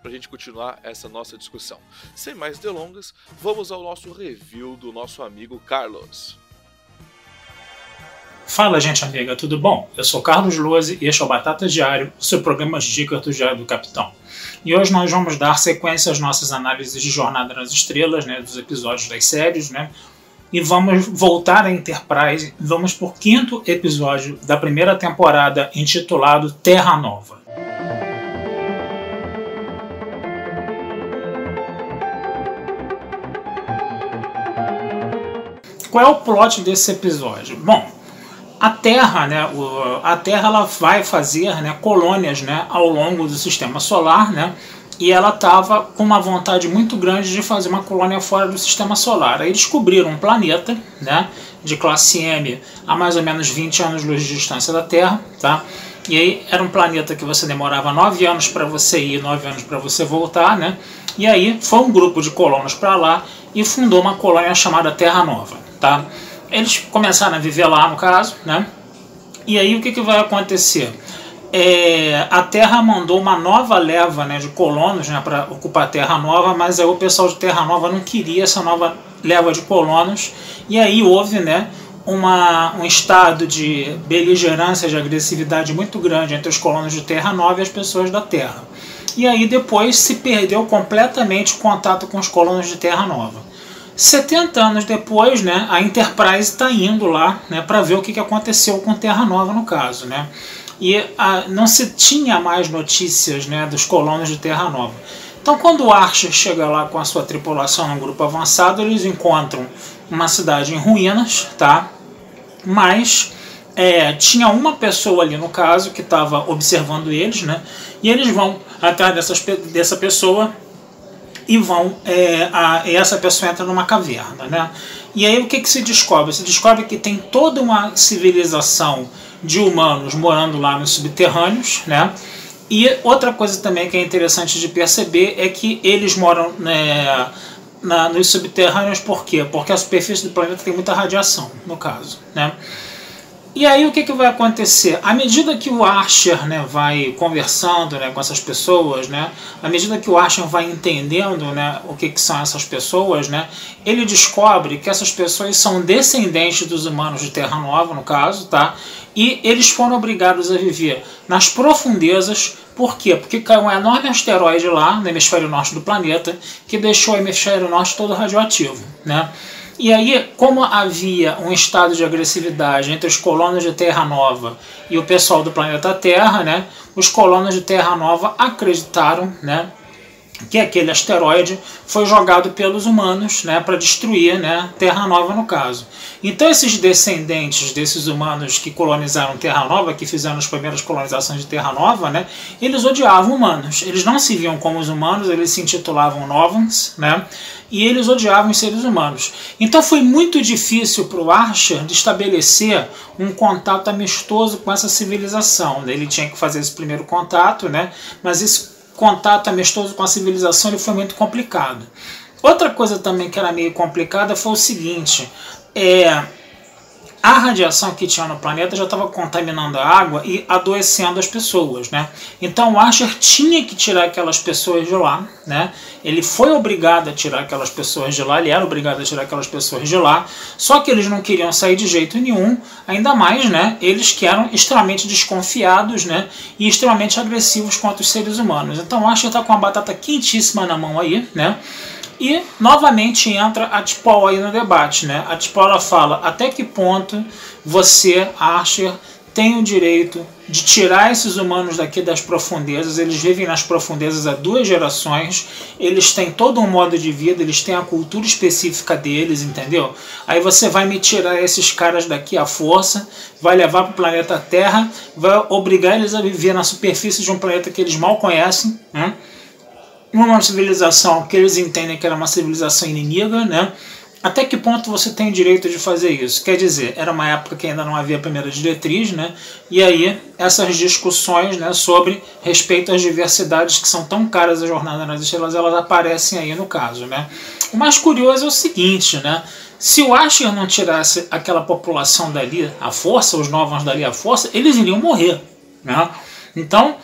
para a gente continuar essa nossa discussão. Sem mais delongas, vamos ao nosso review do nosso amigo Carlos. Fala, gente amiga, tudo bom? Eu sou Carlos Lose e este é o Batata Diário, o seu programa de dicas do Diário do Capitão. E hoje nós vamos dar sequência às nossas análises de Jornada nas Estrelas, né, dos episódios das séries, né, e vamos voltar à Enterprise. Vamos por quinto episódio da primeira temporada, intitulado Terra Nova. Qual é o plot desse episódio? Bom, a Terra, né, a Terra ela vai fazer né, colônias né, ao longo do sistema solar, né, e ela estava com uma vontade muito grande de fazer uma colônia fora do sistema solar. Aí descobriram um planeta, né, de classe M, a mais ou menos 20 anos-luz de distância da Terra, tá? E aí era um planeta que você demorava 9 anos para você ir, 9 anos para você voltar, né? E aí foi um grupo de colonos para lá e fundou uma colônia chamada Terra Nova, tá? Eles começaram a viver lá, no caso, né? E aí o que, que vai acontecer? é, a Terra mandou uma nova leva né, de colonos né, para ocupar a Terra Nova, mas aí o pessoal de Terra Nova não queria essa nova leva de colonos, e aí houve né, uma, um estado de beligerância, de agressividade muito grande entre os colonos de Terra Nova e as pessoas da Terra. E aí depois se perdeu completamente o contato com os colonos de Terra Nova. 70 anos depois, né, a Enterprise está indo lá né, para ver o que, aconteceu com Terra Nova no caso. Né e a, não se tinha mais notícias né, dos colonos de Terra Nova. Então, quando o Archer chega lá com a sua tripulação no grupo avançado, eles encontram uma cidade em ruínas, tá? Mas é, tinha uma pessoa ali no caso que estava observando eles, né? E eles vão atrás dessas, dessa pessoa e vão é, a, essa pessoa entra numa caverna, né? E aí o que, que se descobre? Se descobre que tem toda uma civilização de humanos morando lá nos subterrâneos, né? E outra coisa também que é interessante de perceber é que eles moram né, na, nos subterrâneos por quê? Porque a superfície do planeta tem muita radiação, no caso, né? E aí o que, que vai acontecer? À medida que o Archer né, vai conversando né, com essas pessoas, né, à medida que o Archer vai entendendo né, o que, que são essas pessoas, né, ele descobre que essas pessoas são descendentes dos humanos de Terra Nova, no caso, tá? e eles foram obrigados a viver nas profundezas. Por quê? Porque caiu um enorme asteroide lá no hemisfério norte do planeta que deixou o hemisfério norte todo radioativo. Né? E aí, como havia um estado de agressividade entre os colonos de Terra Nova e o pessoal do planeta Terra, né, os colonos de Terra Nova acreditaram né, que aquele asteroide foi jogado pelos humanos né, para destruir né, Terra Nova, no caso. Então, esses descendentes desses humanos que colonizaram Terra Nova, que fizeram as primeiras colonizações de Terra Nova, né, eles odiavam humanos. Eles não se viam como os humanos, eles se intitulavam Novans, né, e eles odiavam os seres humanos. Então, foi muito difícil para o Archer estabelecer um contato amistoso com essa civilização. Ele tinha que fazer esse primeiro contato, né, mas esse contato amistoso com a civilização ele foi muito complicado. Outra coisa também que era meio complicada foi o seguinte: é, a radiação que tinha no planeta já estava contaminando a água e adoecendo as pessoas, né? Então o Asher tinha que tirar aquelas pessoas de lá, né? Ele foi obrigado a tirar aquelas pessoas de lá, ele era obrigado a tirar aquelas pessoas de lá, só que eles não queriam sair de jeito nenhum, ainda mais, né? Eles que eram extremamente desconfiados, né? E extremamente agressivos contra os seres humanos. Então o Asher está com a batata quentíssima na mão aí, né? E novamente entra a Tipol aí no debate, né? A Tipol ela fala até que ponto você, Archer, tem o direito de tirar esses humanos daqui das profundezas. Eles vivem nas profundezas há duas gerações. Eles têm todo um modo de vida, eles têm a cultura específica deles, entendeu? Aí você vai me tirar esses caras daqui à força, vai levar para o planeta Terra, vai obrigar eles a viver na superfície de um planeta que eles mal conhecem, né? Uma civilização que eles entendem que era uma civilização inimiga, né? Até que ponto você tem o direito de fazer isso? Quer dizer, era uma época que ainda não havia primeira diretriz, né? E aí essas discussões, né, sobre respeito às diversidades que são tão caras à jornada nas estrelas, elas aparecem aí no caso, né? O mais curioso é o seguinte, né? Se o Asher não tirasse aquela população dali à força, os novos dali à força, eles iriam morrer, né? Então,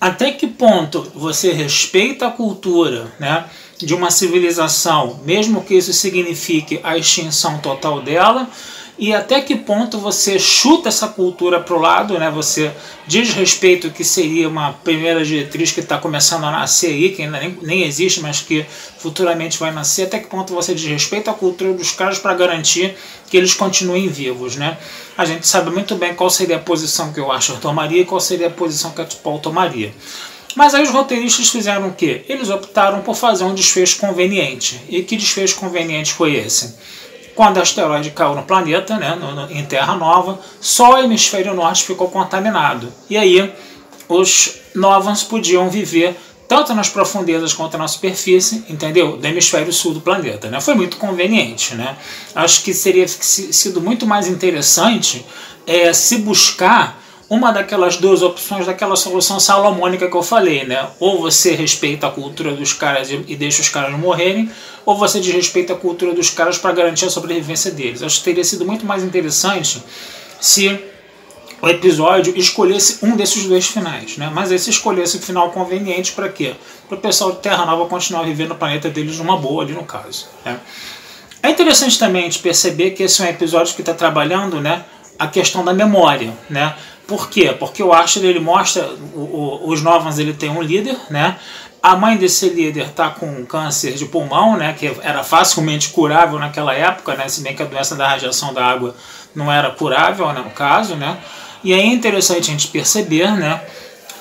até que ponto você respeita a cultura, né? de uma civilização, mesmo que isso signifique a extinção total dela, e até que ponto você chuta essa cultura para o lado, né? você diz respeito que seria uma primeira diretriz que está começando a nascer aí, que ainda nem, nem existe, mas que futuramente vai nascer, até que ponto você diz respeito à cultura dos caras para garantir que eles continuem vivos. Né? A gente sabe muito bem qual seria a posição que o Asher tomaria e qual seria a posição que a Paul tomaria. Mas aí os roteiristas fizeram o quê? Eles optaram por fazer um desfecho conveniente. E que desfecho conveniente foi esse? Quando o asteroide caiu no planeta, né, no, no, em Terra Nova, só o hemisfério norte ficou contaminado. E aí os Novans podiam viver tanto nas profundezas quanto na superfície, entendeu? Do hemisfério sul do planeta, né? Foi muito conveniente, né? Acho que seria sido muito mais interessante é, se buscar uma daquelas duas opções daquela solução salomônica que eu falei, né? Ou você respeita a cultura dos caras e deixa os caras morrerem, ou você desrespeita a cultura dos caras para garantir a sobrevivência deles. Acho que teria sido muito mais interessante se o episódio escolhesse um desses dois finais, né? Mas esse escolhesse o final conveniente para quê? Para o pessoal de Terra Nova continuar vivendo no planeta deles numa boa, ali no caso. Né? É interessante também a gente perceber que esse é um episódio que está trabalhando, né? A questão da memória, né? Por quê? Porque o Asher ele mostra o, o, os Novans ele tem um líder, né? A mãe desse líder está com câncer de pulmão, né? Que era facilmente curável naquela época, né? Se bem que a doença da radiação da água não era curável, né? No caso, né? E é interessante a gente perceber, né?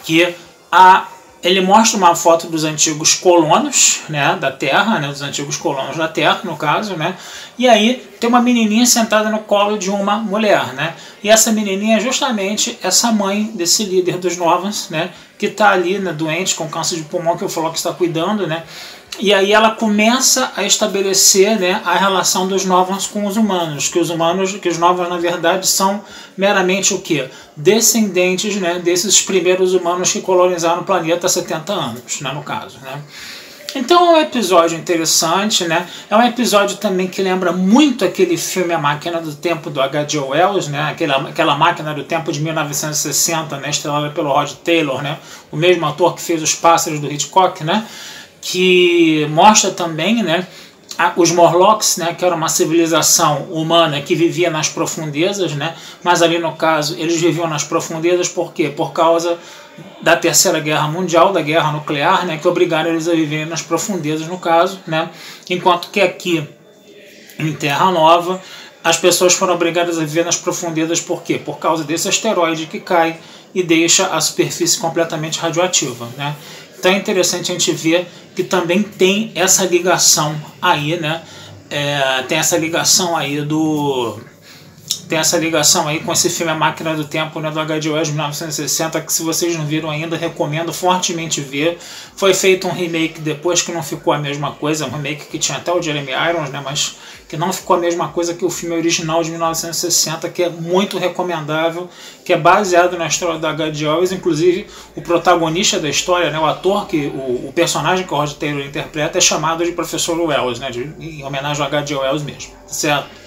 Que a ele mostra uma foto dos antigos colonos né, da Terra, né, dos antigos colonos da Terra, no caso, né, e aí tem uma menininha sentada no colo de uma mulher, né, e essa menininha é justamente essa mãe desse líder dos Novans, né, que está ali né, doente com câncer de pulmão que falou que está cuidando, né, e aí ela começa a estabelecer né, a relação dos novos com os humanos, que os humanos, que os novos na verdade são meramente o que? Descendentes né, desses primeiros humanos que colonizaram o planeta há 70 anos, né, no caso. Né. Então é um episódio interessante, né? É um episódio também que lembra muito aquele filme A Máquina do Tempo do H.G. Wells, né? Aquela, aquela Máquina do Tempo de 1960, né? Estrelada pelo Rod Taylor, né? O mesmo ator que fez Os Pássaros do Hitchcock, né? Que mostra também né, os Morlocks, né, que era uma civilização humana que vivia nas profundezas, né, mas ali no caso eles viviam nas profundezas por quê? Por causa da Terceira Guerra Mundial, da guerra nuclear, né, que obrigaram eles a viverem nas profundezas no caso, né, enquanto que aqui em Terra Nova as pessoas foram obrigadas a viver nas profundezas por quê? Por causa desse asteroide que cai e deixa a superfície completamente radioativa, né? Então é interessante a gente ver que também tem essa ligação aí, né? É, tem essa ligação aí do tem essa ligação aí com esse filme A Máquina do Tempo né, do H.G. Wells de 1960, que se vocês não viram ainda, recomendo fortemente ver. Foi feito um remake depois que não ficou a mesma coisa, um remake que tinha até o Jeremy Irons, né, mas que não ficou a mesma coisa que o filme original de 1960, que é muito recomendável, que é baseado na história da H.G. Wells, inclusive o protagonista da história, né, o ator, que o, o personagem que o Rod Taylor interpreta é chamado de Professor Wells, né, de, em homenagem ao H.G. Wells mesmo, certo?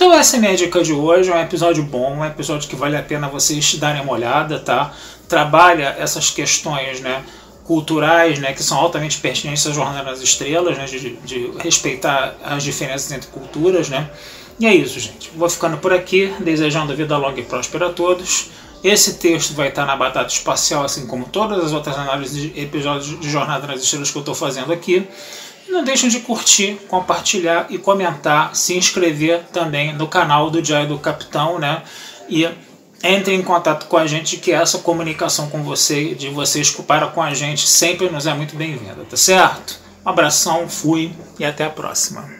Então essa é a minha dica de hoje, é um episódio bom, um episódio que vale a pena vocês darem uma olhada, tá? Trabalha essas questões, né? culturais, né, que são altamente pertinentes à Jornada nas Estrelas, né, de, de, respeitar as diferenças entre culturas, né. E é isso, gente. Vou ficando por aqui, desejando vida longa e próspera a todos. Esse texto vai estar na Batata Espacial, assim como todas as outras análises de episódios de Jornada nas Estrelas que eu estou fazendo aqui. Não deixem de curtir, compartilhar e comentar, se inscrever também no canal do Diário do Capitão, né? E entre em contato com a gente, que essa comunicação com você, de vocês para com a gente, sempre nos é muito bem-vinda, tá certo? Um abração, fui e até a próxima.